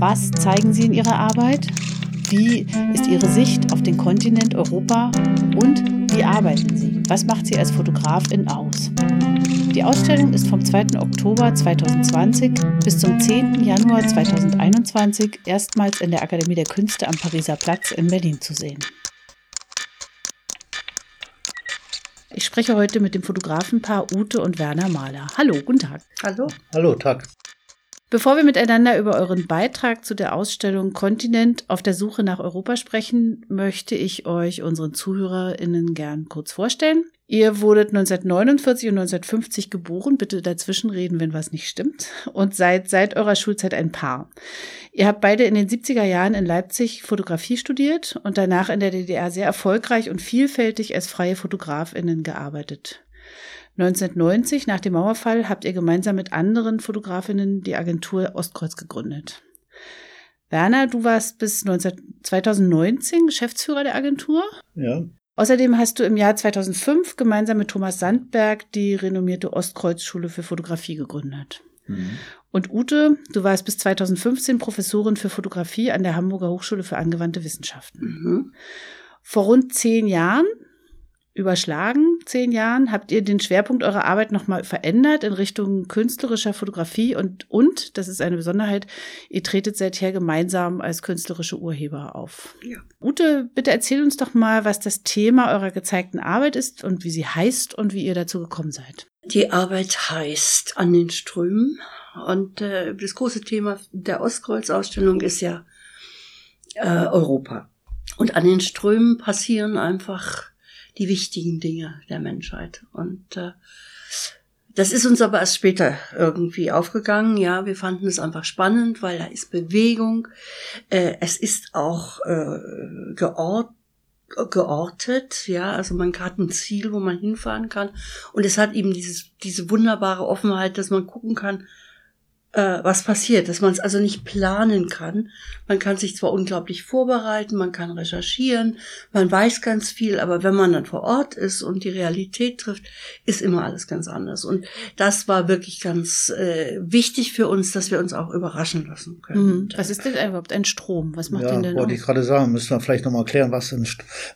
Was zeigen sie in ihrer Arbeit? Wie ist ihre Sicht auf den Kontinent Europa? Und wie arbeiten sie? Was macht sie als Fotografin aus? Die Ausstellung ist vom 2. Oktober 2020 bis zum 10. Januar 2021 erstmals in der Akademie der Künste am Pariser Platz in Berlin zu sehen. Ich spreche heute mit dem Fotografenpaar Ute und Werner Mahler. Hallo, guten Tag. Hallo. Hallo, Tag. Bevor wir miteinander über euren Beitrag zu der Ausstellung Kontinent auf der Suche nach Europa sprechen, möchte ich euch unseren ZuhörerInnen gern kurz vorstellen. Ihr wurdet 1949 und 1950 geboren, bitte dazwischen reden, wenn was nicht stimmt, und seid seit eurer Schulzeit ein Paar. Ihr habt beide in den 70er Jahren in Leipzig Fotografie studiert und danach in der DDR sehr erfolgreich und vielfältig als freie Fotografinnen gearbeitet. 1990, nach dem Mauerfall, habt ihr gemeinsam mit anderen Fotografinnen die Agentur Ostkreuz gegründet. Werner, du warst bis 19, 2019 Geschäftsführer der Agentur. Ja. Außerdem hast du im Jahr 2005 gemeinsam mit Thomas Sandberg die renommierte Ostkreuzschule für Fotografie gegründet. Mhm. Und Ute, du warst bis 2015 Professorin für Fotografie an der Hamburger Hochschule für angewandte Wissenschaften. Mhm. Vor rund zehn Jahren überschlagen, zehn Jahren, habt ihr den Schwerpunkt eurer Arbeit nochmal verändert in Richtung künstlerischer Fotografie und, und, das ist eine Besonderheit, ihr tretet seither gemeinsam als künstlerische Urheber auf. Ja. Ute, bitte erzähl uns doch mal, was das Thema eurer gezeigten Arbeit ist und wie sie heißt und wie ihr dazu gekommen seid. Die Arbeit heißt An den Strömen und äh, das große Thema der Ostkreuz-Ausstellung ist ja äh, Europa. Und an den Strömen passieren einfach die wichtigen Dinge der Menschheit. Und äh, das ist uns aber erst später irgendwie aufgegangen. Ja, wir fanden es einfach spannend, weil da ist Bewegung. Äh, es ist auch äh, geort, geortet, ja, also man hat ein Ziel, wo man hinfahren kann. Und es hat eben dieses, diese wunderbare Offenheit, dass man gucken kann, äh, was passiert, dass man es also nicht planen kann. Man kann sich zwar unglaublich vorbereiten, man kann recherchieren, man weiß ganz viel, aber wenn man dann vor Ort ist und die Realität trifft, ist immer alles ganz anders. Und das war wirklich ganz äh, wichtig für uns, dass wir uns auch überraschen lassen können. Mhm. Was ist denn überhaupt ein Strom? Was macht ja, den denn? Wollte ich gerade sagen, müssen wir vielleicht nochmal erklären, was ein,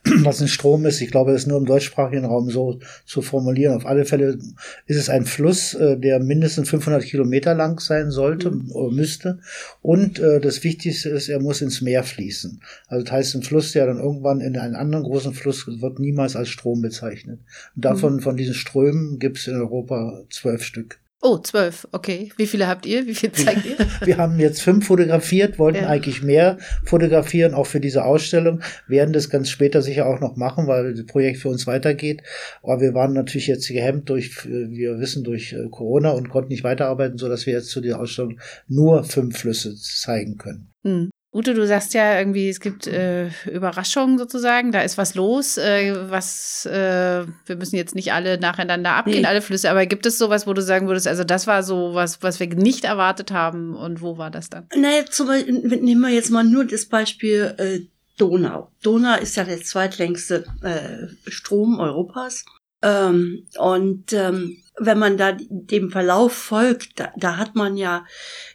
was ein Strom ist. Ich glaube, das ist nur im deutschsprachigen Raum so zu formulieren. Auf alle Fälle ist es ein Fluss, äh, der mindestens 500 Kilometer lang sein sein sollte mhm. oder müsste. Und äh, das Wichtigste ist, er muss ins Meer fließen. Also das heißt, ein Fluss, der dann irgendwann in einen anderen großen Fluss wird niemals als Strom bezeichnet. Und davon, mhm. von diesen Strömen gibt es in Europa zwölf Stück. Oh, zwölf, okay. Wie viele habt ihr? Wie viel zeigt ihr? Wir haben jetzt fünf fotografiert, wollten ja. eigentlich mehr fotografieren, auch für diese Ausstellung, werden das ganz später sicher auch noch machen, weil das Projekt für uns weitergeht. Aber wir waren natürlich jetzt gehemmt durch, wir wissen, durch äh, Corona und konnten nicht weiterarbeiten, so dass wir jetzt zu dieser Ausstellung nur fünf Flüsse zeigen können. Hm. Ute, du sagst ja irgendwie, es gibt äh, Überraschungen sozusagen, da ist was los, äh, was äh, wir müssen jetzt nicht alle nacheinander abgehen, nee. alle Flüsse, aber gibt es sowas, wo du sagen würdest, also das war so was, was wir nicht erwartet haben und wo war das dann? Naja, zum Beispiel, nehmen wir jetzt mal nur das Beispiel äh, Donau. Donau ist ja der zweitlängste äh, Strom Europas. Ähm, und ähm, wenn man da dem Verlauf folgt, da, da hat man ja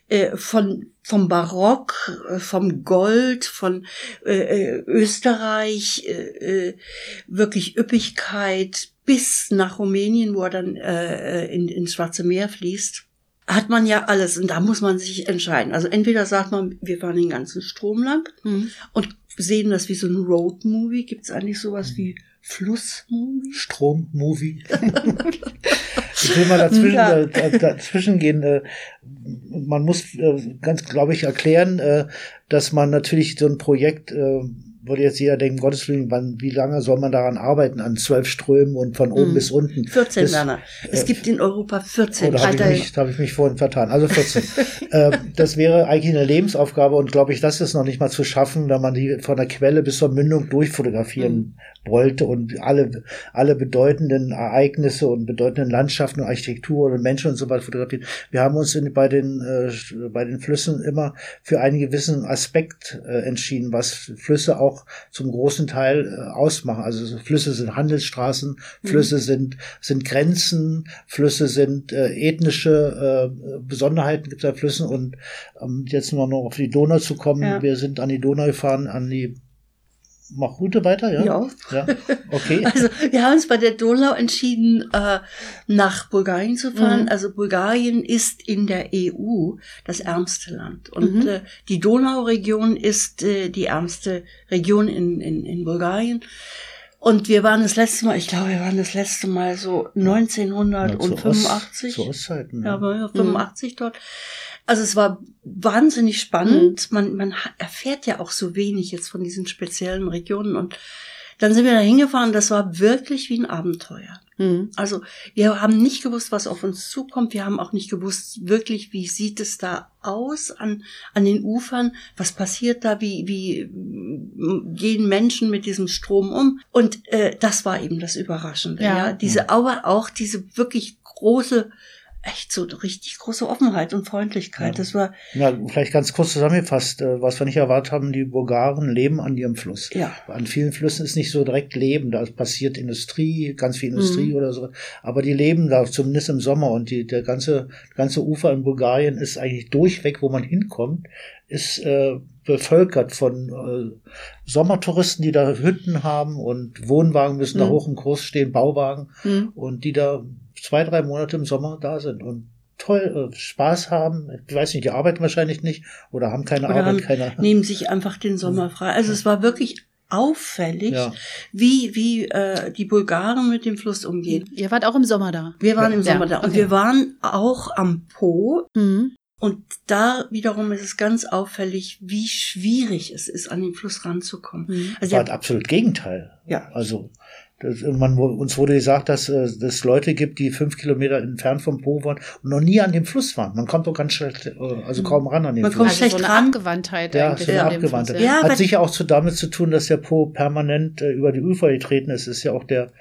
äh, von vom Barock, äh, vom Gold, von äh, äh, Österreich, äh, wirklich Üppigkeit bis nach Rumänien, wo er dann äh, in, ins Schwarze Meer fließt, hat man ja alles und da muss man sich entscheiden. Also entweder sagt man, wir fahren den ganzen Strom lang mhm. und sehen das wie so ein Road-Movie. Gibt es eigentlich sowas wie Flussmovie? Strommovie. ich will mal dazwischen, ja. äh, dazwischen gehen. Äh, man muss äh, ganz, glaube ich, erklären, dass man natürlich so ein Projekt würde jetzt jeder denken, Gottes Willen, wann, wie lange soll man daran arbeiten, an zwölf Strömen und von oben Mhm. bis unten? 14, Das- Werner. Es äh, gibt in Europa 14. Oh, da habe ich, mich- hab ich mich vorhin vertan. Also 14. äh, das wäre eigentlich eine Lebensaufgabe und glaube ich, das ist noch nicht mal zu schaffen, wenn man die von der Quelle bis zur Mündung durchfotografieren wollte und alle, alle bedeutenden Ereignisse und bedeutenden Landschaften und Architektur und Menschen und so weiter fotografieren. Wir haben uns in, bei, den, äh, bei den Flüssen immer für einen gewissen Aspekt äh, entschieden, was Flüsse auch zum großen Teil äh, ausmachen. Also so Flüsse sind Handelsstraßen, Flüsse sind, sind Grenzen, Flüsse sind äh, ethnische äh, Besonderheiten gibt es an Flüssen und ähm, jetzt nur noch auf die Donau zu kommen. Ja. Wir sind an die Donau gefahren, an die Mach Route weiter, ja? Ja. Ja, okay. Also wir haben uns bei der Donau entschieden, äh, nach Bulgarien zu fahren. Mhm. Also Bulgarien ist in der EU das ärmste Land. Und Mhm. äh, die Donauregion ist äh, die ärmste Region in, in, in Bulgarien. Und wir waren das letzte Mal, ich glaube, wir waren das letzte Mal so 1985. Zu, Ost, zu Ostzeiten. Ja, Ja. aber ja, 85 dort. Also es war wahnsinnig spannend. Man, man ha- erfährt ja auch so wenig jetzt von diesen speziellen Regionen. Und dann sind wir da hingefahren. Das war wirklich wie ein Abenteuer. Mhm. Also wir haben nicht gewusst, was auf uns zukommt. Wir haben auch nicht gewusst, wirklich, wie sieht es da aus an, an den Ufern? Was passiert da? Wie, wie gehen Menschen mit diesem Strom um? Und äh, das war eben das Überraschende. Ja. Ja, diese, aber auch diese wirklich große, echt so richtig große Offenheit und Freundlichkeit. Ja. Das war, Ja, vielleicht ganz kurz zusammengefasst, äh, was wir nicht erwartet haben, die Bulgaren leben an ihrem Fluss. ja. An vielen Flüssen ist nicht so direkt Leben, da passiert Industrie, ganz viel Mhm. Industrie oder so, aber die leben da zumindest im Sommer und die, der ganze, ganze Ufer in Bulgarien ist eigentlich durchweg, wo man hinkommt, ist äh, bevölkert von äh, Sommertouristen, die da Hütten haben und Wohnwagen müssen da Mhm. hoch und groß stehen, Bauwagen Hm. und die da zwei, drei Monate im Sommer da sind und toll äh, Spaß haben. Ich weiß nicht, die arbeiten wahrscheinlich nicht oder haben keine Oder Arbeit, haben, keine. nehmen sich einfach den Sommer frei. Also es war wirklich auffällig, Ja. wie, wie äh, die Bulgaren mit dem Fluss umgehen. Ihr wart auch im Sommer da. Wir waren im Ja, Sommer da und okay. wir waren auch am Po. Mhm. Und da wiederum ist es ganz auffällig, wie schwierig es ist, an den Fluss ranzukommen. Mhm. Also war der, das absolut Gegenteil. Ja. Also das, man, uns wurde gesagt, dass äh, es Leute gibt, die fünf Kilometer entfernt vom Po waren und noch nie an dem Fluss waren. Man kommt doch ganz schlecht, äh, also kaum ran an den Man Fluss. kommt Also so schlecht eine ran. Abgewandtheit ja, eigentlich so eine abgewandte. Fluss, Ja, Hat sicher auch zu, damit zu tun, dass der Po permanent äh, über die Ufer getreten ist. ist ja auch der,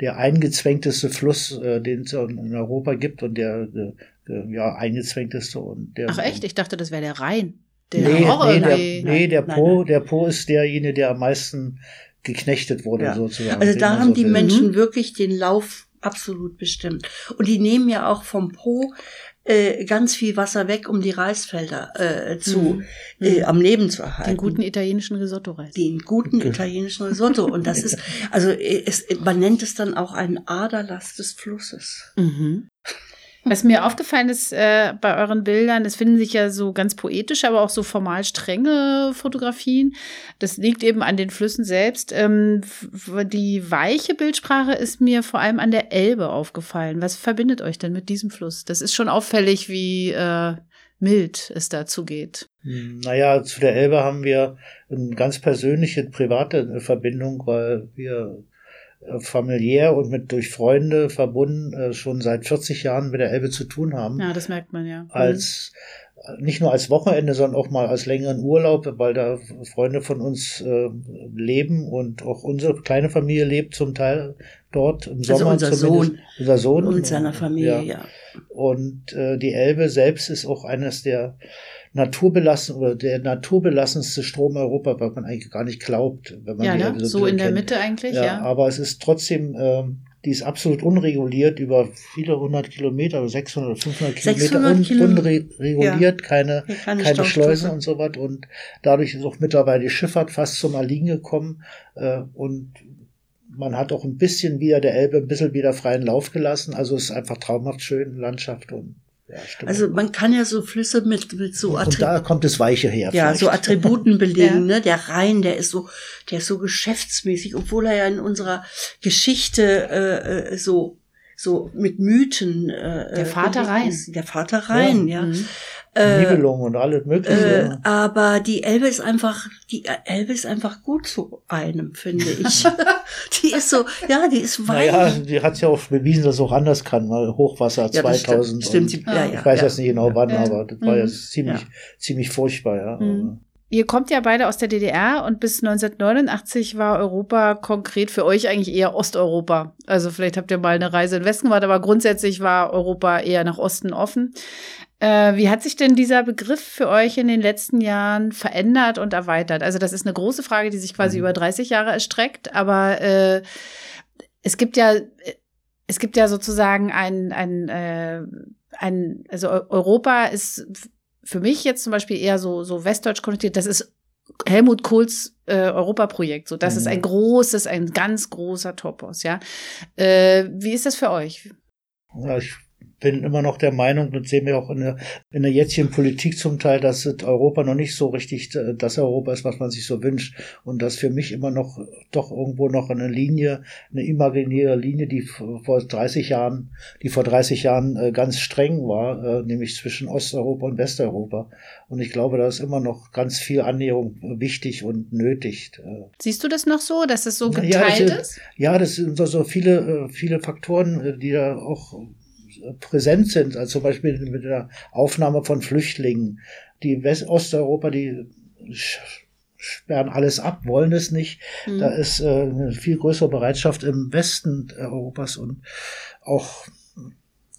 der eingezwängteste Fluss, äh, den es in Europa gibt und der äh, äh, ja, eingezwängteste und der. Ach echt? Ich dachte, das wäre der Rhein. Der Nee, auch nee, der, nee, der Nein, Po, nein. der Po ist derjenige, der am meisten geknechtet wurde, Ja. sozusagen. also da haben so die will. Menschen wirklich den Lauf absolut bestimmt. Und die nehmen ja auch vom Po äh, ganz viel Wasser weg, um die Reisfelder äh, zu Mhm. äh, am Leben zu erhalten. Den guten italienischen Risotto-Reis. den guten italienischen Risotto. Und das ist, also äh, es, man nennt es dann auch einen Aderlass des Flusses. Mhm. Was mir aufgefallen ist äh, bei euren Bildern, es finden sich ja so ganz poetische, aber auch so formal strenge Fotografien. Das liegt eben an den Flüssen selbst. Ähm, die weiche Bildsprache ist mir vor allem an der Elbe aufgefallen. Was verbindet euch denn mit diesem Fluss? Das ist schon auffällig, wie äh, mild es dazu geht. Naja, zu der Elbe haben wir eine ganz persönliche, private Verbindung, weil wir familiär und mit durch Freunde verbunden äh, schon seit 40 Jahren mit der Elbe zu tun haben. Ja, das merkt man ja. Als nicht nur als Wochenende, sondern auch mal als längeren Urlaub, weil da Freunde von uns äh, leben und auch unsere kleine Familie lebt zum Teil dort im Also Sommer. unser zumindest. Sohn. Unser Sohn. Und seiner Familie, ja. Und äh, die Elbe selbst ist auch eines der naturbelassen oder der naturbelassenste Strom Europa, was man eigentlich gar nicht glaubt, wenn man Ja, die ne? Elbe so in der kennt. Mitte eigentlich, Ja, ja. aber es ist trotzdem, ähm, die ist absolut unreguliert über viele hundert Kilometer, 600 oder 500 Kilometer 600 un Kilo- unreguliert, keine, Ja, keine keine Staustufe. Schleusen und so was. Und dadurch ist auch mittlerweile die Schifffahrt fast zum Erliegen gekommen. Äh, und man hat auch ein bisschen wieder der Elbe ein bisschen wieder freien Lauf gelassen. Also es ist einfach traumhaft schön, Landschaft und ja, stimmt. Also man kann ja so Flüsse mit, mit so und Attributen. da kommt das Weiche her. Ja, vielleicht. so Attributen belegen, Ja. ne? Der Rhein, der ist so, der ist so geschäftsmäßig, obwohl er ja in unserer Geschichte äh, äh, so so mit Mythen. Äh, Der Vater belegt Rhein. ist. Der Vater Rhein, ja. Mhm. Äh, Nibelungen und alles mögliche. Äh, aber die Elbe ist einfach, die Elbe ist einfach gut zu einem, finde ich. die ist so, ja, die ist weich. Naja, die hat ja auch bewiesen, dass es auch anders kann, weil Hochwasser Ja, das 2000. stimmt, und stimmt, ja, ja, ich weiß ja. jetzt nicht genau wann, Ja. aber das war Mhm. jetzt ziemlich, Ja. ziemlich furchtbar, ja. Mhm. Ihr kommt ja beide aus der DDR und bis 1989 war Europa konkret für euch eigentlich eher Osteuropa. Also vielleicht habt ihr mal eine Reise in den Westen gemacht, aber grundsätzlich war Europa eher nach Osten offen. Äh, wie hat sich denn dieser Begriff für euch in den letzten Jahren verändert und erweitert? Also das ist eine große Frage, die sich quasi Mhm. über 30 Jahre erstreckt, aber äh, es gibt ja es gibt ja sozusagen ein ein äh, ein also Eu- Europa ist für mich jetzt zum Beispiel eher so so westdeutsch konnotiert. Das ist Helmut Kohls äh, Europaprojekt. So, das ist Mhm. ein großes, ein ganz großer Topos. Ja, äh, wie ist das für euch? Ja, ich bin immer noch der Meinung, das sehen wir auch in der, in der jetzigen Politik zum Teil, dass das Europa noch nicht so richtig äh, das Europa ist, was man sich so wünscht. Und dass für mich immer noch doch irgendwo noch eine Linie, eine imaginäre Linie, die vor vor 30 Jahren, die vor 30 Jahren äh, ganz streng war, äh, nämlich zwischen Osteuropa und Westeuropa. Und ich glaube, da ist immer noch ganz viel Annäherung äh, wichtig und nötig. Siehst du das noch so, dass es so Ja, geteilt das ist? ja, das sind so, viele, viele Faktoren, die da auch präsent sind. Also zum Beispiel mit der Aufnahme von Flüchtlingen. Die West Osteuropa, die sperren alles ab, wollen es nicht. Mhm. Da ist äh, eine viel größere Bereitschaft im Westen Europas und auch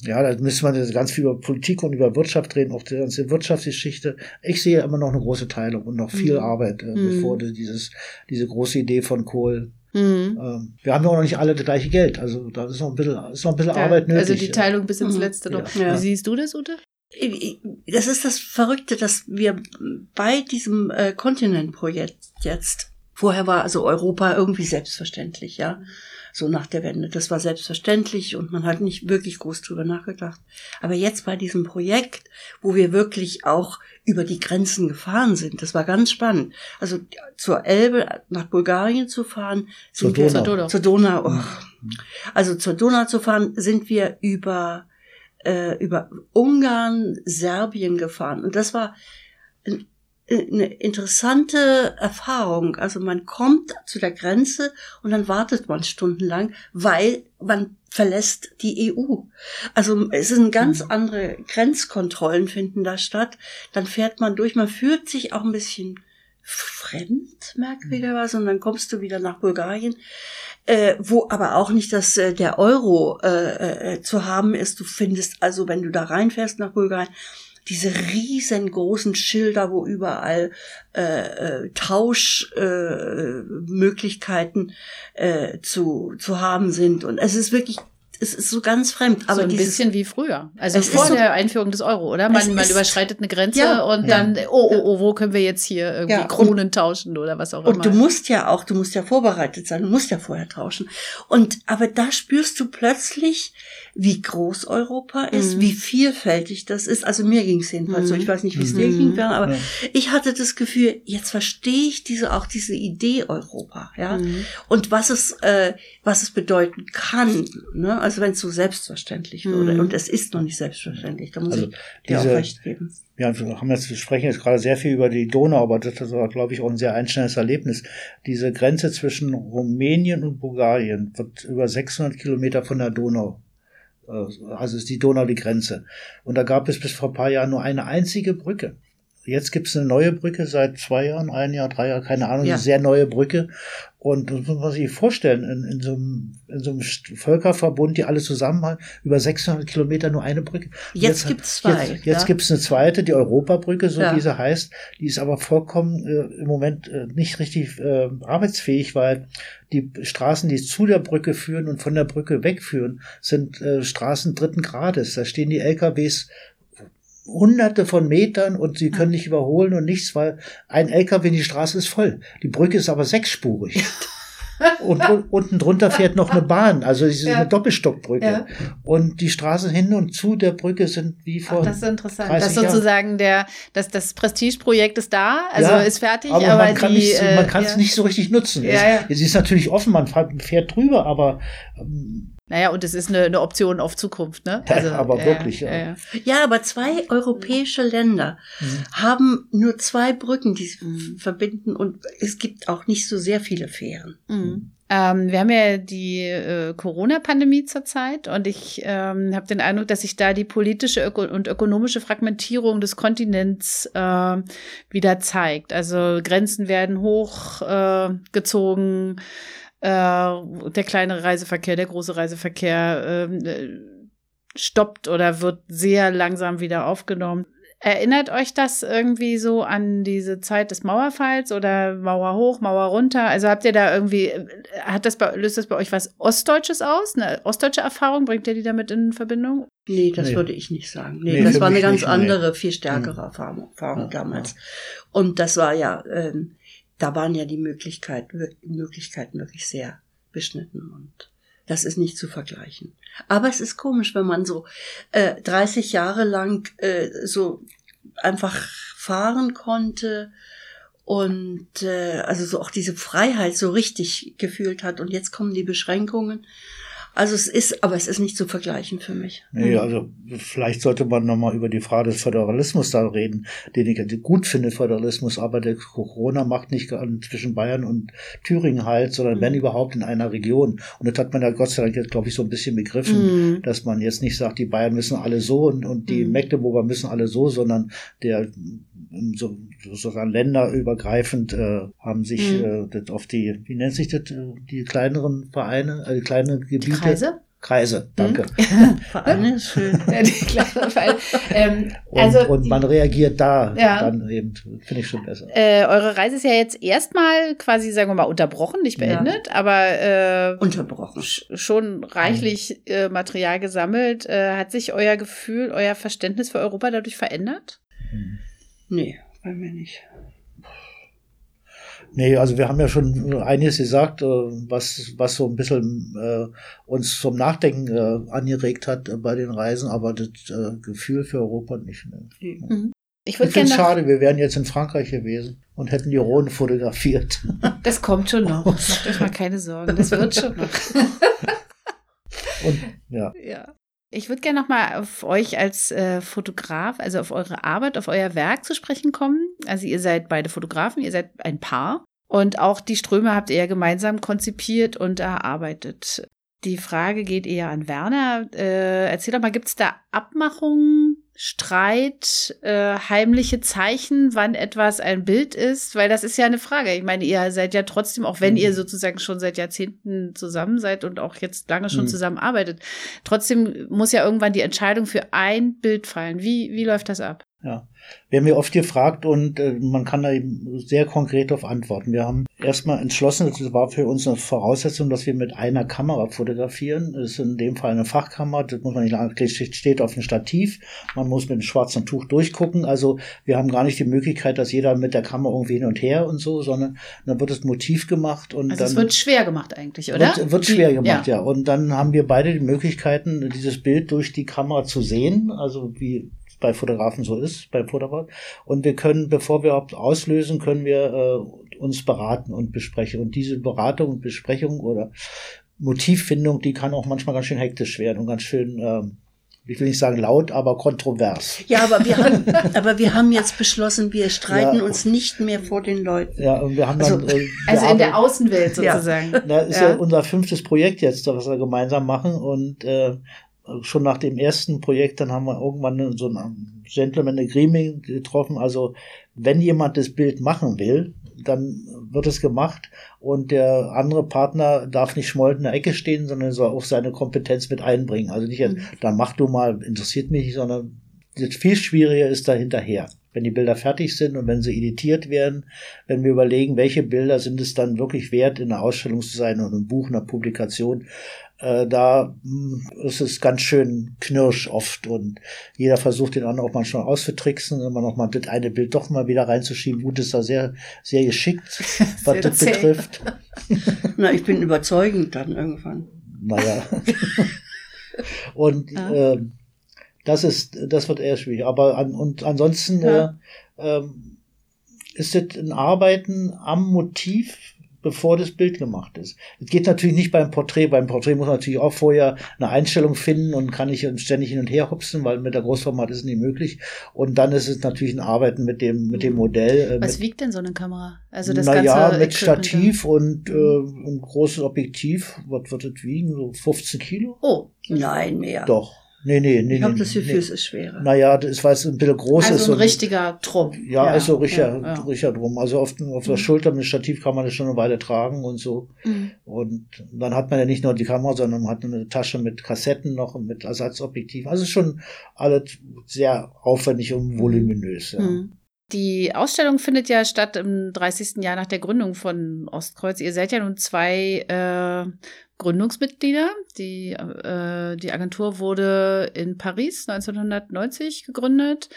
ja, da müsste man ganz viel über Politik und über Wirtschaft reden, auch die ganze Wirtschaftsgeschichte. Ich sehe immer noch eine große Teilung und noch viel Mhm. Arbeit, äh, Mhm. bevor die dieses, diese große Idee von Kohl Mhm. ähm, wir haben ja auch noch nicht alle das gleiche Geld. Also da ist noch ein bisschen, ist noch ein bisschen Ja, Arbeit nötig. Also die Teilung bis ins Mhm. Letzte noch. Ja. Wie siehst du das, Ute? Das ist das Verrückte, dass wir bei diesem äh, Kontinentprojekt jetzt, vorher war also Europa irgendwie selbstverständlich, ja, so nach der Wende. Das war selbstverständlich und man hat nicht wirklich groß drüber nachgedacht. Aber jetzt bei diesem Projekt, wo wir wirklich auch über die Grenzen gefahren sind, das war ganz spannend. Also zur Elbe nach Bulgarien zu fahren, Zur sind wir Donau. Zur Donau. zur Donau. Oh. Also zur Donau zu fahren, sind wir über äh, über Ungarn, Serbien gefahren. Und das war ein, eine interessante Erfahrung. Also man kommt zu der Grenze und dann wartet man stundenlang, weil man verlässt die EU. Also es sind ganz andere Grenzkontrollen finden da statt. Dann fährt man durch, man fühlt sich auch ein bisschen fremd, merkwürdigerweise, und dann kommst du wieder nach Bulgarien äh, wo aber auch nicht das äh, der Euro äh, äh, zu haben ist. Du findest also, wenn du da reinfährst nach Bulgarien, diese riesengroßen Schilder, wo überall äh, äh, Tauschmöglichkeiten äh, äh, zu zu haben sind. Und es ist wirklich es ist so ganz fremd. Aber so ein dieses, bisschen wie früher. Also vor so- der Einführung des Euro, oder? Man, man ist- überschreitet eine Grenze Ja, und ja. dann, oh, oh, oh, wo können wir jetzt hier irgendwie Ja, und- Kronen tauschen oder was auch Und immer. du musst ja auch, du musst ja vorbereitet sein, du musst ja vorher tauschen. Und aber da spürst du plötzlich, wie groß Europa ist, Mhm. wie vielfältig das ist. Also mir ging es jedenfalls so. Mhm. Ich weiß nicht, wie es Mhm. dir ging, Bernd, aber ich hatte das Gefühl, jetzt verstehe ich diese auch diese Idee Europa, ja, Mhm. und was es äh, was es bedeuten kann, ne? Also wenn es so selbstverständlich würde Mhm. und es ist noch nicht selbstverständlich, da muss Also ich dir auch diese- recht geben. Ja, wir haben jetzt, wir sprechen jetzt gerade sehr viel über die Donau, aber das war, glaube ich, auch ein sehr einschneidendes Erlebnis. Diese Grenze zwischen Rumänien und Bulgarien wird über 600 Kilometer von der Donau. äh, Also ist die Donau die Grenze. Und da gab es bis vor ein paar Jahren nur eine einzige Brücke. Jetzt gibt es eine neue Brücke seit zwei Jahren, ein Jahr, drei Jahren, keine Ahnung, Ja. eine sehr neue Brücke. Und das muss man sich vorstellen, in, in, so einem, in so einem Völkerverbund, die alle zusammenhalten, über 600 Kilometer nur eine Brücke. Jetzt gibt's zwei, Jetzt, jetzt ja. gibt's eine zweite, die Europabrücke, so Ja. diese heißt. Die ist aber vollkommen äh, im Moment äh, nicht richtig äh, arbeitsfähig, weil die Straßen, die zu der Brücke führen und von der Brücke wegführen, sind äh, Straßen dritten Grades. Da stehen die LKWs hunderte von Metern und sie können nicht überholen und nichts, weil ein LKW in die Straße ist voll. Die Brücke ist aber sechsspurig. und un- unten drunter fährt noch eine Bahn, also es ist Ja. eine Doppelstockbrücke. Ja. Und die Straßen hin und zu der Brücke sind wie vor Ach, das ist interessant. 30 Das sozusagen der, das, das Prestigeprojekt ist da, also Ja, ist fertig, aber, aber, man kann die, nicht, äh, man kann es nicht so richtig nutzen. Es, es ist natürlich offen, man fährt, fährt drüber, aber ähm, Naja, und es ist eine, eine Option auf Zukunft, ne? Also, aber wirklich, ja. Ja, ja aber zwei europäische Länder mhm. haben nur zwei Brücken, die mhm. verbinden und es gibt auch nicht so sehr viele Fähren. Mhm. Ähm, wir haben ja die äh, Corona-Pandemie zurzeit und ich ähm, habe den Eindruck, dass sich da die politische Öko und ökonomische Fragmentierung des Kontinents äh, wieder zeigt. Also Grenzen werden hochgezogen. Äh, äh, der kleine Reiseverkehr, der große Reiseverkehr ähm, äh, stoppt oder wird sehr langsam wieder aufgenommen. Erinnert euch das irgendwie so an diese Zeit des Mauerfalls oder Mauer hoch, Mauer runter? Also habt ihr da irgendwie, hat das bei, löst das bei euch was Ostdeutsches aus? Eine ostdeutsche Erfahrung? Bringt ihr die damit in Verbindung? Nee, das nee. würde ich nicht sagen. Nee, nee das war eine ganz andere, viel stärkere mhm. Erfahrung, Erfahrung ja, damals. Ja. Und das war ja, ähm, da waren ja die Möglichkeiten, Möglichkeiten wirklich sehr beschnitten und das ist nicht zu vergleichen. Aber es ist komisch, wenn man so äh, 30 Jahre lang äh, so einfach fahren konnte und äh, also so auch diese Freiheit so richtig gefühlt hat und jetzt kommen die Beschränkungen also es ist, aber es ist nicht zu vergleichen für mich. Nee, mhm. also vielleicht sollte man nochmal über die Frage des Föderalismus da reden, den ich gut finde, Föderalismus, aber der Corona macht nicht zwischen Bayern und Thüringen halt, sondern mhm. wenn überhaupt in einer Region. Und das hat man ja Gott sei Dank jetzt, glaube ich, so ein bisschen begriffen, mhm. dass man jetzt nicht sagt, die Bayern müssen alle so und, und die mhm. Mecklenburger müssen alle so, sondern der so, sozusagen länderübergreifend äh, haben sich mhm. äh, auf die, wie nennt sich das, die kleineren Vereine, äh, kleine Gebiete. Die Kreise? Kreise, danke. Mhm. Vereine ist schön. ja, die kleinen Vereine. Ähm, und, also, und man reagiert da ja. dann eben, finde ich schon besser. Äh, eure Reise ist ja jetzt erstmal quasi, sagen wir mal, unterbrochen, nicht beendet, ja. aber äh, unterbrochen. schon reichlich mhm. äh, Material gesammelt. Äh, hat sich euer Gefühl, euer Verständnis für Europa dadurch verändert? Mhm. Nee, bei mir nicht. Nee, also wir haben ja schon einiges gesagt, äh, was, was so ein bisschen äh, uns zum Nachdenken äh, angeregt hat äh, bei den Reisen, aber das äh, Gefühl für Europa nicht. Ne? Mhm. Ich, ich finde es schade, wir wären jetzt in Frankreich gewesen und hätten die Rhone fotografiert. Das kommt schon noch. Macht euch mal keine Sorgen, das wird schon noch. und, ja. ja. Ich würde gerne nochmal auf euch als äh, Fotograf, also auf eure Arbeit, auf euer Werk zu sprechen kommen. Also ihr seid beide Fotografen, ihr seid ein Paar. Und auch die Ströme habt ihr ja gemeinsam konzipiert und erarbeitet. Die Frage geht eher an Werner. Äh, erzähl doch mal, gibt es da Abmachungen, Streit, äh, heimliche Zeichen, wann etwas ein Bild ist? Weil das ist ja eine Frage. Ich meine, ihr seid ja trotzdem, auch wenn mhm. ihr sozusagen schon seit Jahrzehnten zusammen seid und auch jetzt lange schon mhm. zusammenarbeitet, trotzdem muss ja irgendwann die Entscheidung für ein Bild fallen. Wie, wie läuft das ab? Ja, wir haben ja oft gefragt und äh, man kann da eben sehr konkret darauf antworten. Wir haben erstmal entschlossen, das war für uns eine Voraussetzung, dass wir mit einer Kamera fotografieren. Das ist in dem Fall eine Fachkamera, das muss man nicht lange, steht auf dem Stativ. Man muss mit einem schwarzen Tuch durchgucken. Also wir haben gar nicht die Möglichkeit, dass jeder mit der Kamera irgendwie hin und her und so, sondern dann wird das Motiv gemacht und also dann. es wird schwer gemacht eigentlich, oder? Wird, wird schwer gemacht, ja. ja. Und dann haben wir beide die Möglichkeiten, dieses Bild durch die Kamera zu sehen. Also wie bei Fotografen so ist, beim Fotograf. Und wir können, bevor wir überhaupt auslösen, können wir äh, uns beraten und besprechen. Und diese Beratung und Besprechung oder Motivfindung, die kann auch manchmal ganz schön hektisch werden und ganz schön, ähm, ich will nicht sagen laut, aber kontrovers. Ja, aber wir haben, aber wir haben jetzt beschlossen, wir streiten ja. uns nicht mehr vor den Leuten. Ja, und wir haben dann. Also, äh, also in der Außenwelt sozusagen. Ja. Das ist ja. ja unser fünftes Projekt jetzt, was wir gemeinsam machen und äh, schon nach dem ersten Projekt, dann haben wir irgendwann so ein Gentleman Agreement getroffen. Also wenn jemand das Bild machen will, dann wird es gemacht und der andere Partner darf nicht schmollend in der Ecke stehen, sondern soll auch seine Kompetenz mit einbringen. Also nicht, mhm. dann mach du mal, interessiert mich nicht, sondern das viel schwieriger ist da hinterher. Wenn die Bilder fertig sind und wenn sie editiert werden, wenn wir überlegen, welche Bilder sind es dann wirklich wert, in einer Ausstellung zu sein und im Buch, einer Publikation, äh, da mh, hm, ist es ganz schön knirsch oft und jeder versucht den anderen auch manchmal auszutricksen, immer noch mal das eine Bild doch mal wieder reinzuschieben. Gut ist da sehr, sehr geschickt, was sehr das betrifft. Na, ich bin überzeugend dann irgendwann. Naja. und ja. äh, das ist, das wird eher schwierig. Aber an, und ansonsten ja. äh, äh, ist es ein Arbeiten am Motiv bevor das Bild gemacht ist. Es geht natürlich nicht beim Porträt. Beim Porträt muss man natürlich auch vorher eine Einstellung finden und kann nicht ständig hin und her hupsen, weil mit der Großformat ist es nicht möglich. Und dann ist es natürlich ein Arbeiten mit dem, mit dem Modell. Äh, Was mit, wiegt denn so eine Kamera? Also das naja, ganze mit Stativ und äh, ein großes Objektiv. Was wird das wiegen? So 15 Kilo? Oh, nein, mehr. Doch. Nee, nee, nee. Ich nee, das Gefühl, nee. es ist schwerer. Naja, das war es ein bisschen groß also ist. Also ein richtiger Trupp. Ja, ja, also richtiger, ja, ja. richtiger Drum. Also auf, auf der mhm. Schulter mit Stativ kann man das schon eine Weile tragen und so. Mhm. Und dann hat man ja nicht nur die Kamera, sondern man hat eine Tasche mit Kassetten noch und mit Ersatzobjektiv. Also schon alles sehr aufwendig und voluminös. Ja. Mhm. Die Ausstellung findet ja statt im 30. Jahr nach der Gründung von Ostkreuz. Ihr seid ja nun zwei äh, Gründungsmitglieder. Die, äh, die Agentur wurde in Paris 1990 gegründet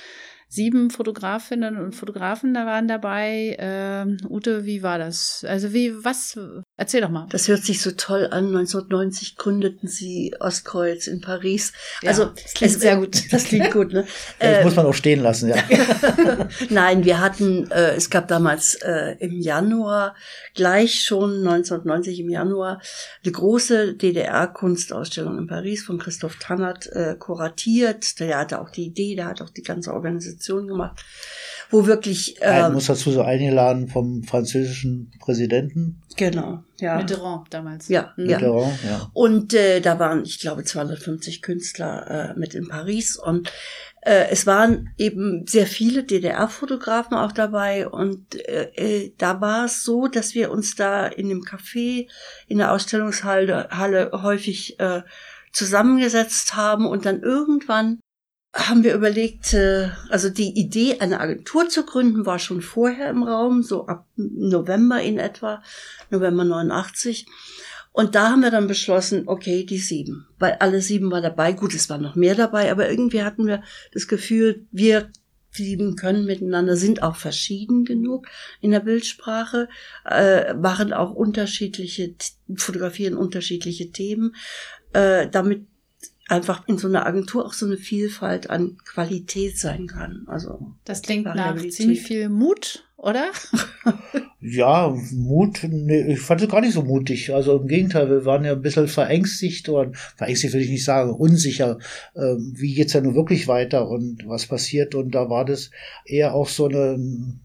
sieben Fotografinnen und Fotografen da waren dabei. Ähm, Ute, wie war das? Also wie, was? Erzähl doch mal. Das hört sich so toll an. 1990 gründeten sie Ostkreuz in Paris. Ja, also das klingt es, sehr gut. Das klingt gut, ne? das äh, muss man auch stehen lassen, ja. Nein, wir hatten, äh, es gab damals äh, im Januar, gleich schon 1990 im Januar, eine große DDR-Kunstausstellung in Paris von Christoph Tannert äh, kuratiert. Der hatte auch die Idee, der hat auch die ganze Organisation Präsentation gemacht, wo wirklich. Ähm, ich muss dazu so eingeladen vom französischen Präsidenten. Genau, ja. Mitterrand damals. Ja, mhm. Mitterrand, ja. ja. Und äh, da waren, ich glaube, 250 Künstler äh, mit in Paris und äh, es waren eben sehr viele DDR-Fotografen auch dabei und äh, äh, da war es so, dass wir uns da in dem Café in der Ausstellungshalle Halle häufig äh, zusammengesetzt haben und dann irgendwann haben wir überlegt, äh, also die Idee, eine Agentur zu gründen, war schon vorher im Raum, so ab November in etwa, November 89. Und da haben wir dann beschlossen, okay, die sieben, weil alle sieben war dabei. Gut, es waren noch mehr dabei, aber irgendwie hatten wir das Gefühl, wir sieben können miteinander, sind auch verschieden genug in der Bildsprache, äh, machen auch unterschiedliche, fotografieren unterschiedliche Themen, äh, damit einfach in so einer Agentur auch so eine Vielfalt an Qualität sein kann. Also das klingt nach ziemlich viel Mut, oder? ja, Mut, nee, ich fand es gar nicht so mutig. Also im Gegenteil, wir waren ja ein bisschen verängstigt oder verängstigt würde ich nicht sagen, unsicher, äh, wie geht's ja nun wirklich weiter und was passiert. Und da war das eher auch so eine,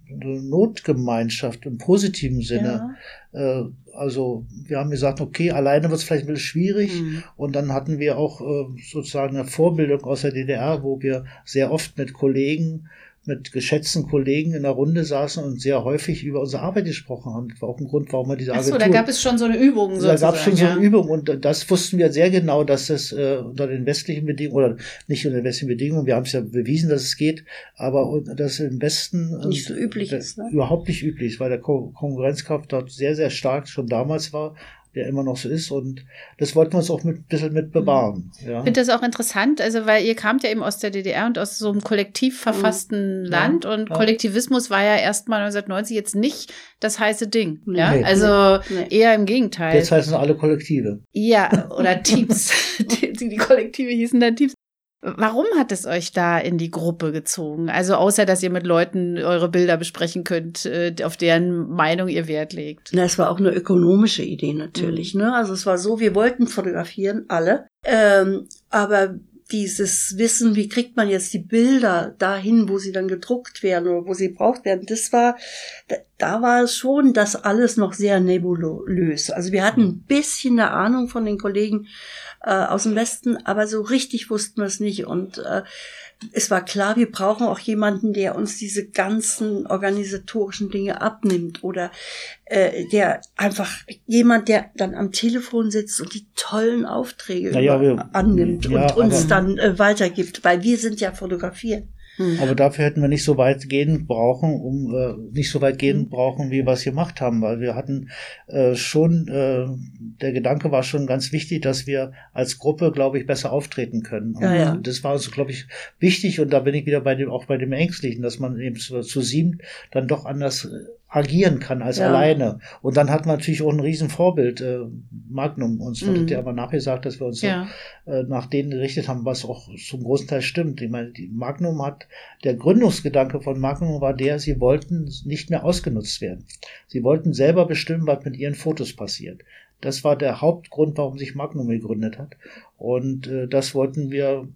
eine Notgemeinschaft im positiven Sinne. Ja. Äh, also wir haben gesagt, okay, alleine wird es vielleicht ein bisschen schwierig. Mhm. Und dann hatten wir auch äh, sozusagen eine Vorbildung aus der DDR, wo wir sehr oft mit Kollegen mit geschätzten Kollegen in der Runde saßen und sehr häufig über unsere Arbeit gesprochen haben. Das war auch ein Grund, warum wir diese Agentur... Ach so, da gab es schon so eine Übung sozusagen. Da gab es schon ja. so eine Übung und das wussten wir sehr genau, dass es äh, unter den westlichen Bedingungen, oder nicht unter den westlichen Bedingungen, wir haben es ja bewiesen, dass es geht, aber das im Westen... Nicht so üblich ist, ne? Überhaupt nicht üblich ist, weil der Konkurrenzkraft dort sehr, sehr stark schon damals war der immer noch so ist. Und das wollten wir uns auch mit, ein bisschen mit bewahren. Ja. Ich finde das auch interessant, also weil ihr kamt ja eben aus der DDR und aus so einem kollektiv verfassten mhm. Land und ja. Kollektivismus war ja erstmal 1990 jetzt nicht das heiße Ding. Ja, nee. also nee. eher im Gegenteil. Jetzt heißen alle Kollektive. Ja, oder Teams. die, die Kollektive hießen dann Teams. Warum hat es euch da in die Gruppe gezogen? Also außer, dass ihr mit Leuten eure Bilder besprechen könnt, äh, auf deren Meinung ihr Wert legt. Na, es war auch eine ökonomische Idee natürlich. Mhm. Ne? Also es war so, wir wollten fotografieren, alle. Ähm, aber dieses Wissen, wie kriegt man jetzt die Bilder dahin, wo sie dann gedruckt werden oder wo sie gebraucht werden, das war, da, da war es schon das alles noch sehr nebulös. Also wir hatten ein bisschen eine Ahnung von den Kollegen, äh, aus dem Westen, aber so richtig wussten wir es nicht. Und äh, es war klar, wir brauchen auch jemanden, der uns diese ganzen organisatorischen Dinge abnimmt oder äh, der einfach jemand, der dann am Telefon sitzt und die tollen Aufträge naja, wir, annimmt ja, und uns dann äh, weitergibt, weil wir sind ja fotografieren. Hm. Aber dafür hätten wir nicht so weit gehen brauchen, um äh, nicht so weit gehen hm. brauchen, wie wir es gemacht haben, weil wir hatten äh, schon, äh, der Gedanke war schon ganz wichtig, dass wir als Gruppe, glaube ich, besser auftreten können. Und ja, ja. das war uns, glaube ich, wichtig und da bin ich wieder bei dem, auch bei dem Ängstlichen, dass man eben zu, zu sieben dann doch anders agieren kann als ja. alleine. Und dann hat man natürlich auch ein Riesenvorbild, äh, Magnum. Uns wurde mhm. ja aber nachher gesagt, dass wir uns ja. äh, nach denen gerichtet haben, was auch zum großen Teil stimmt. Ich meine, die Magnum hat, der Gründungsgedanke von Magnum war der, sie wollten nicht mehr ausgenutzt werden. Sie wollten selber bestimmen, was mit ihren Fotos passiert. Das war der Hauptgrund, warum sich Magnum gegründet hat. Und äh, das wollten wir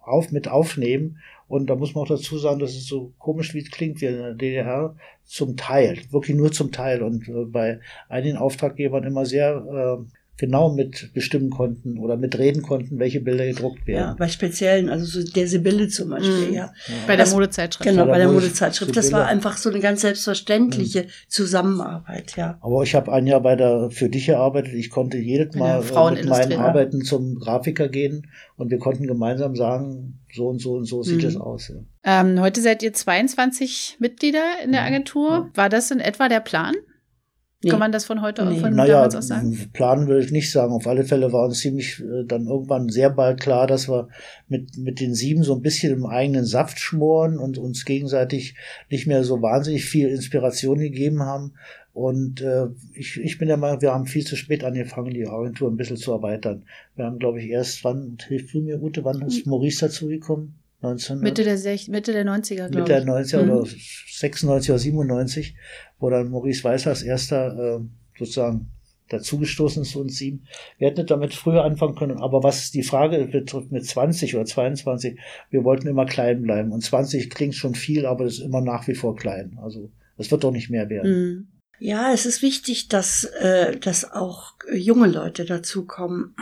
auf, mit aufnehmen. Und da muss man auch dazu sagen, dass es so komisch wie es klingt wie in der DDR, zum Teil, wirklich nur zum Teil. Und äh, bei einigen Auftraggebern immer sehr äh, genau mit bestimmen konnten oder mitreden konnten, welche Bilder gedruckt werden. Ja, bei speziellen, also so der Sibylle zum Beispiel, mhm. ja. Bei der Modezeitschrift. Genau, bei der, Modezeitschrift. Das war einfach so eine ganz selbstverständliche mhm. Zusammenarbeit, ja. Aber ich habe ein Jahr bei der für dich gearbeitet. Ich konnte jedes Mal äh, mit meinen Arbeiten zum Grafiker gehen und wir konnten gemeinsam sagen, so und so und so sieht es mhm. aus. Ja. Ähm, heute seid ihr 22 Mitglieder in der mhm. Agentur. War das in etwa der Plan? Nee. Kann man das von heute nee. von naja, damals aus sagen? Planen will ich nicht sagen. Auf alle Fälle war uns ziemlich äh, dann irgendwann sehr bald klar, dass wir mit, mit den sieben so ein bisschen im eigenen Saft schmoren und uns gegenseitig nicht mehr so wahnsinnig viel Inspiration gegeben haben. Und äh, ich, ich bin der Meinung, wir haben viel zu spät angefangen, die Agentur ein bisschen zu erweitern. Wir haben, glaube ich, erst, wann, hilf du mir, Ute, wann ist hm. Maurice dazugekommen? 1900, Mitte der, Sech, Mitte der 90er, glaube ich. Mitte der 90er mhm. oder 96 oder 97, wo dann Maurice Weißer als erster äh, sozusagen dazugestoßen ist zu uns sieben. Wir hätten damit früher anfangen können, aber was die Frage betrifft mit 20 oder 22, wir wollten immer klein bleiben. Und 20 klingt schon viel, aber das ist immer nach wie vor klein. Also das wird doch nicht mehr werden. Mhm. Ja, es ist wichtig, dass, äh, dass auch junge Leute dazukommen.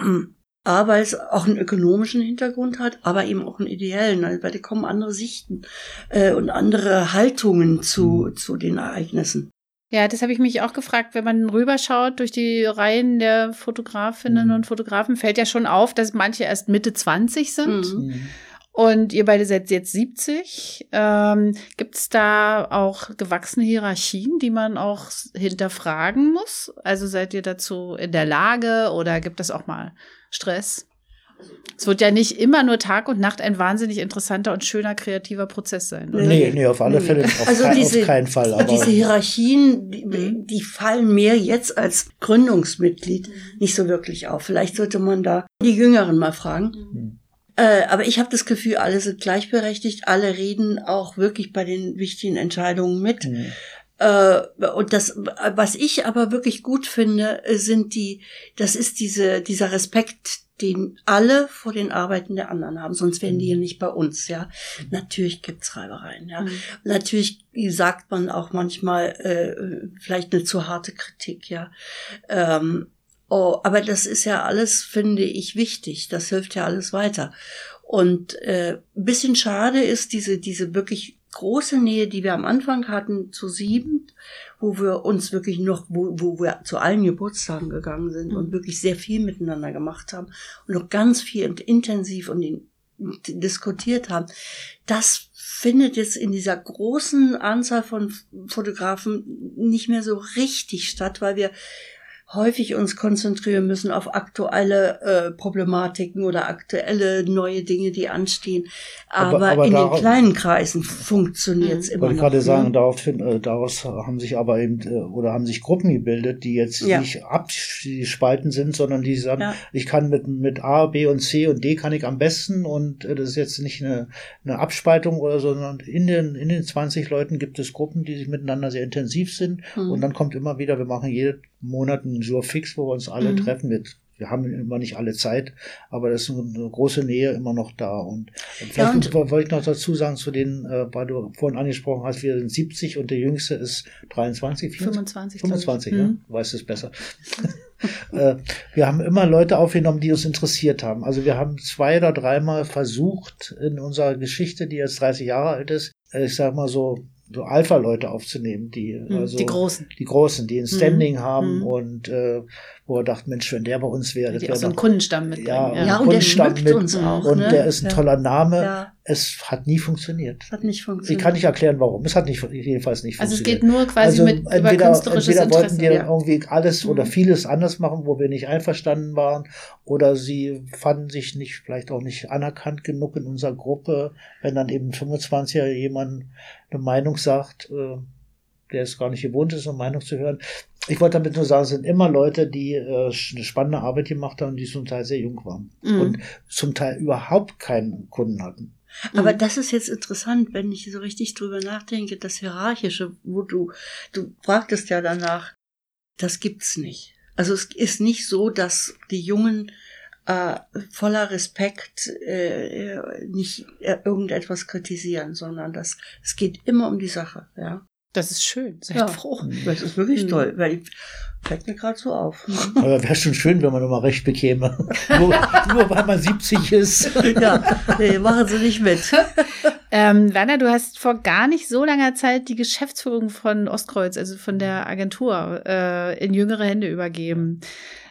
A, weil es auch einen ökonomischen Hintergrund hat, aber eben auch einen ideellen, also, weil da kommen andere Sichten äh, und andere Haltungen zu, mhm. zu den Ereignissen. Ja, das habe ich mich auch gefragt, wenn man rüberschaut durch die Reihen der Fotografinnen mhm. und Fotografen, fällt ja schon auf, dass manche erst Mitte 20 sind. Mhm. mhm. Und ihr beide seid jetzt 70. Ähm, Gibt es da auch gewachsene Hierarchien, die man auch hinterfragen muss? Also seid ihr dazu in der Lage oder gibt es auch mal Stress? Es wird ja nicht immer nur Tag und Nacht ein wahnsinnig interessanter und schöner kreativer Prozess sein. Oder? Nee, nee, auf alle Fälle auf, also kein, diese, auf keinen Fall. Aber diese Hierarchien, die, mhm. die, fallen mir jetzt als Gründungsmitglied nicht so wirklich auf. Vielleicht sollte man da die Jüngeren mal fragen. Mhm. Äh, aber ich habe das Gefühl, alle sind gleichberechtigt, alle reden auch wirklich bei den wichtigen Entscheidungen mit. Mhm. Äh, und das, was ich aber wirklich gut finde, sind die, das ist diese, dieser Respekt, den alle vor den Arbeiten der anderen haben, sonst wären die ja mhm. nicht bei uns, ja. Natürlich gibt's Reibereien, ja. Mhm. Natürlich sagt man auch manchmal äh, vielleicht eine zu harte Kritik, ja. Ähm, oh, aber das ist ja alles, finde ich, wichtig. Das hilft ja alles weiter. Und äh, bisschen schade ist diese, diese wirklich große Nähe, die wir am Anfang hatten zu sieben, wo wir uns wirklich noch, wo, wo wir zu allen Geburtstagen gegangen sind mhm. und wirklich sehr viel miteinander gemacht haben und noch ganz viel und intensiv und in, diskutiert haben. Das findet jetzt in dieser großen Anzahl von Fotografen nicht mehr so richtig statt, weil wir häufig uns konzentrieren müssen auf aktuelle äh, Problematiken oder aktuelle neue Dinge, die anstehen. Aber, aber, aber in darauf, den kleinen Kreisen funktioniert es immer wollte noch. Ich gerade sagen, ne? darauf, äh, daraus haben sich aber eben äh, oder haben sich Gruppen gebildet, die jetzt ja. nicht abgespalten sind, sondern die sagen, ja. ich kann mit mit A, B und C und D kann ich am besten und äh, das ist jetzt nicht eine, eine Abspaltung oder so, sondern in den in den 20 Leuten gibt es Gruppen, die sich miteinander sehr intensiv sind mhm. und dann kommt immer wieder, wir machen jede Monat einen Jour fix, wo wir uns alle mhm. treffen mit wir haben immer nicht alle Zeit, aber das ist eine große Nähe immer noch da. Und, und vielleicht ja, wollte ich noch dazu sagen, zu den, äh, weil du vorhin angesprochen hast, wir sind 70 und der jüngste ist 23, 24. 25, 25 ja, mhm. du weißt es besser. äh, wir haben immer Leute aufgenommen, die uns interessiert haben. Also wir haben zwei oder dreimal versucht in unserer Geschichte, die jetzt 30 Jahre alt ist, äh, ich sag mal so so Alpha-Leute aufzunehmen, die hm, also die großen, die großen, die ein Standing mhm. haben mhm. und äh, wo er dachte, Mensch, wenn der bei uns wäre, das wäre so einen Kundenstamm mit. Ja, ja, und der schmückt mit, uns auch. Und ne? der ist ein ja. toller Name. Ja. Es hat nie funktioniert. Hat nicht funktioniert. Ich kann nicht erklären, warum. Es hat nicht, jedenfalls nicht also funktioniert. Also es geht nur quasi also mit entweder, über künstlerisches entweder Interesse. wollten die dann irgendwie alles mhm. oder vieles anders machen, wo wir nicht einverstanden waren, oder sie fanden sich nicht, vielleicht auch nicht anerkannt genug in unserer Gruppe, wenn dann eben 25er jemand eine Meinung sagt, äh, der es gar nicht gewohnt ist, eine Meinung zu hören. Ich wollte damit nur sagen, es sind immer Leute, die äh, eine spannende Arbeit gemacht haben, die zum Teil sehr jung waren Mhm. und zum Teil überhaupt keinen Kunden hatten. Aber Mhm. das ist jetzt interessant, wenn ich so richtig drüber nachdenke, das Hierarchische, wo du, du fragtest ja danach, das gibt's nicht. Also es ist nicht so, dass die Jungen äh, voller Respekt äh, äh, nicht äh, irgendetwas kritisieren, sondern das, es geht immer um die Sache, ja. Das ist schön. Seid Ja. froh. Das ist wirklich Mhm. toll, weil ich, fällt mir gerade so auf. Aber wäre schon schön, wenn man immer recht bekäme. nur, nur weil man 70 ist. ja, nee, machen Sie nicht mit. Ähm, Werner, du hast vor gar nicht so langer Zeit die Geschäftsführung von Ostkreuz, also von der Agentur, äh, in jüngere Hände übergeben.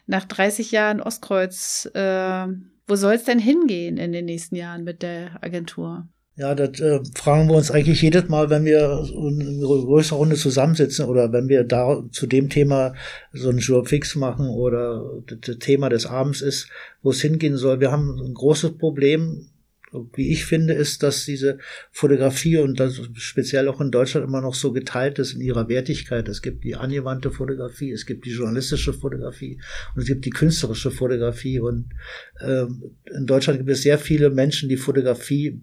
Nach 30 Jahren Ostkreuz, äh, wo soll es denn hingehen in den nächsten Jahren mit der Agentur? Ja, das äh, fragen wir uns eigentlich jedes Mal, wenn wir in einer größeren Runde zusammensitzen oder wenn wir da zu dem Thema so einen Jour fix machen oder das Thema des Abends ist, wo es hingehen soll. Wir haben ein großes Problem, wie ich finde, ist, dass diese Fotografie und das speziell auch in Deutschland immer noch so geteilt ist in ihrer Wertigkeit. Es gibt die angewandte Fotografie, es gibt die journalistische Fotografie und es gibt die künstlerische Fotografie. Und ähm, in Deutschland gibt es sehr viele Menschen, die Fotografie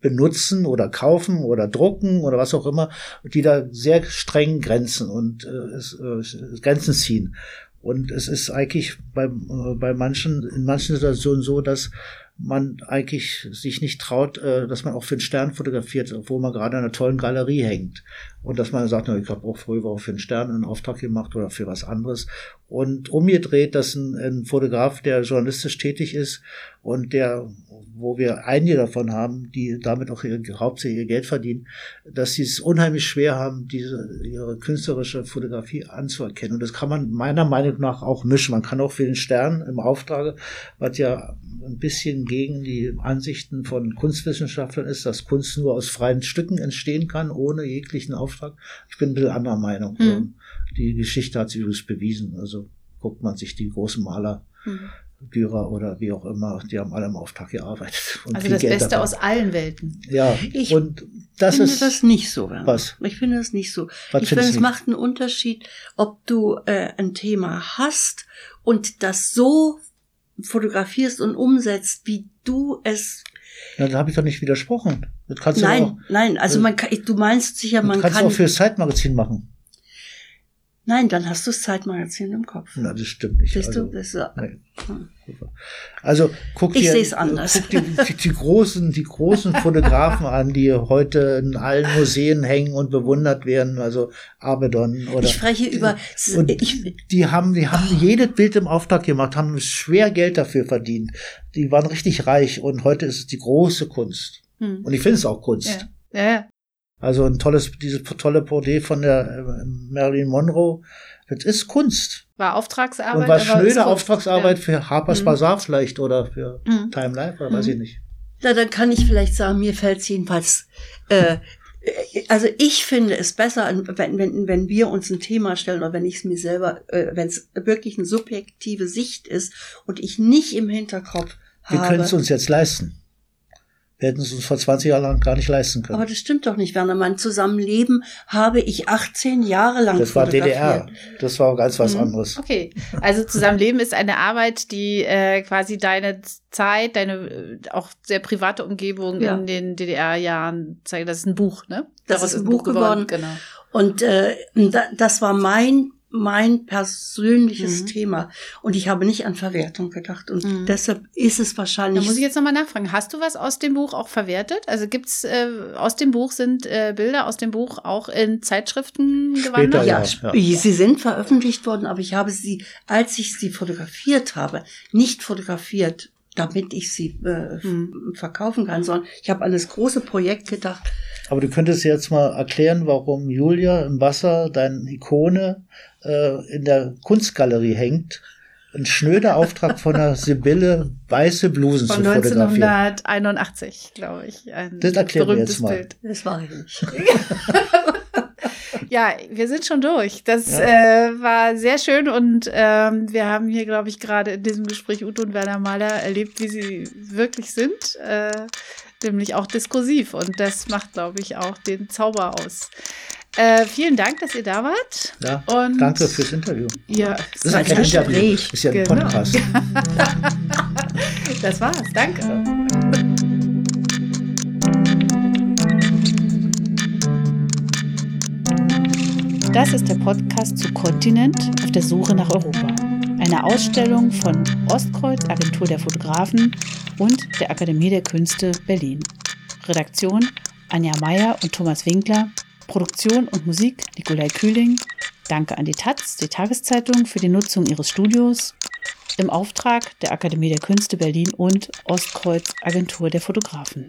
benutzen oder kaufen oder drucken oder was auch immer, die da sehr streng Grenzen und äh, äh, Grenzen ziehen. Und es ist eigentlich bei, äh, bei manchen, in manchen Situationen so, dass man eigentlich sich nicht traut, äh, dass man auch für einen Stern fotografiert, obwohl man gerade in einer tollen Galerie hängt. Und dass man sagt, ich habe auch früher auch für einen Stern einen Auftrag gemacht oder für was anderes. Und umgedreht, dass ein, ein Fotograf, der journalistisch tätig ist und der, wo wir einige davon haben, die damit auch ihr, hauptsächlich ihr Geld verdienen, dass sie es unheimlich schwer haben, diese ihre künstlerische Fotografie anzuerkennen. Und das kann man meiner Meinung nach auch mischen. Man kann auch für den Stern im Auftrage, was ja ein bisschen gegen die Ansichten von Kunstwissenschaftlern ist, dass Kunst nur aus freien Stücken entstehen kann, ohne jeglichen Auftrag. Ich bin ein bisschen anderer Meinung. Mhm. Die Geschichte hat sich übrigens bewiesen. Also guckt man sich die großen Maler, Mhm. Dürer oder wie auch immer, die haben alle im Auftrag gearbeitet. und Also das Geld Beste dabei. aus allen Welten. Ja, Ich und das finde ist das nicht so. Werner. was? Ich finde das nicht so. Was ich finde, es macht einen Unterschied, ob du äh, ein Thema hast und das so fotografierst und umsetzt, wie du es. Na, da habe ich doch nicht widersprochen. Das kannst du auch, nein, nein, also man kann, du meinst sicher, man kannst du kann. auch fürs Zeitmagazin machen. Nein, dann hast du das Zeitmagazin im Kopf. Na, das stimmt nicht. Siehst also, du, das, ist- nee. Also guck Ich dir, seh's anders. guck dir die, die großen, die großen Fotografen an, die heute in allen Museen hängen und bewundert werden, also Abedon oder ich spreche über. und Ich, die haben, die haben jedes Bild im Auftrag gemacht, haben schwer Geld dafür verdient. Die waren richtig reich und heute ist es die große Kunst. Hm. Und ich finde es auch Kunst. Ja, ja. Also ein tolles, dieses tolle Porträt von der äh, Marilyn Monroe, das ist Kunst. War Auftragsarbeit. und schnöde Kunst. Auftragsarbeit für Harper's Mhm. Bazaar vielleicht oder für Mhm. Time Life oder weiß Mhm. ich nicht. Na, dann kann ich vielleicht sagen, mir fällt es jedenfalls. Äh, also ich finde es besser, wenn, wenn, wenn wir uns ein Thema stellen oder wenn ich es mir selber, äh, wenn es wirklich eine subjektive Sicht ist und ich nicht im Hinterkopf Wir können es habe. uns jetzt leisten. Wir hätten es uns vor 20 Jahren lang gar nicht leisten können. Aber das stimmt doch nicht, Werner. Mein Zusammenleben habe ich 18 Jahre lang das war. DDR. Das war ganz was Mhm. anderes. Okay, also Zusammenleben ist eine Arbeit, die äh, quasi deine Zeit, deine äh, auch sehr private Umgebung Ja. in den DDR-Jahren zeigt. Das ist ein Buch, ne? Das Daraus ist ein Buch geworden. Genau. Und äh, da, das war mein mein persönliches Mhm. Thema und ich habe nicht an Verwertung gedacht und Mhm. deshalb ist es Da wahrscheinlich muss ich jetzt nochmal nachfragen. Hast du was aus dem Buch auch verwertet? Also gibt's äh, aus dem Buch sind äh, Bilder aus dem Buch auch in Zeitschriften gewandert? ja. Ja, sp- sie sind veröffentlicht worden, aber ich habe sie, als ich sie fotografiert habe, nicht fotografiert, damit ich sie äh, Hm. verkaufen kann, sondern ich habe an das große Projekt gedacht. Aber du könntest jetzt mal erklären, warum Julia im Wasser, deine Ikone, äh, in der Kunstgalerie hängt. Ein schnöder Auftrag von der Sibylle, weiße Blusen Von zu fotografieren. 1981, glaube ich. Ein Das erklären wir berühmtes jetzt mal. Bild. Das war ich nicht. Ja, wir sind schon durch. Das Ja. äh, war sehr schön und ähm, wir haben hier, glaube ich, gerade in diesem Gespräch Ute und Werner Mahler erlebt, wie sie wirklich sind, äh, nämlich auch diskursiv und das macht, glaube ich, auch den Zauber aus. Äh, vielen Dank, dass ihr da wart. Ja, Und danke fürs Interview. Ja, Das ist ja ein kein Interview, Gespräch. ist ja ein Genau. Podcast. das war's. Danke. Das ist der Podcast zu Kontinent auf der Suche nach Europa. Eine Ausstellung von Ostkreuz, Agentur der Fotografen und der Akademie der Künste Berlin. Redaktion Anja Meier und Thomas Winkler. Produktion und Musik Nikolai Kühling. Danke an die Taz, die Tageszeitung, für die Nutzung ihres Studios im Auftrag der Akademie der Künste Berlin und Ostkreuz Agentur der Fotografen.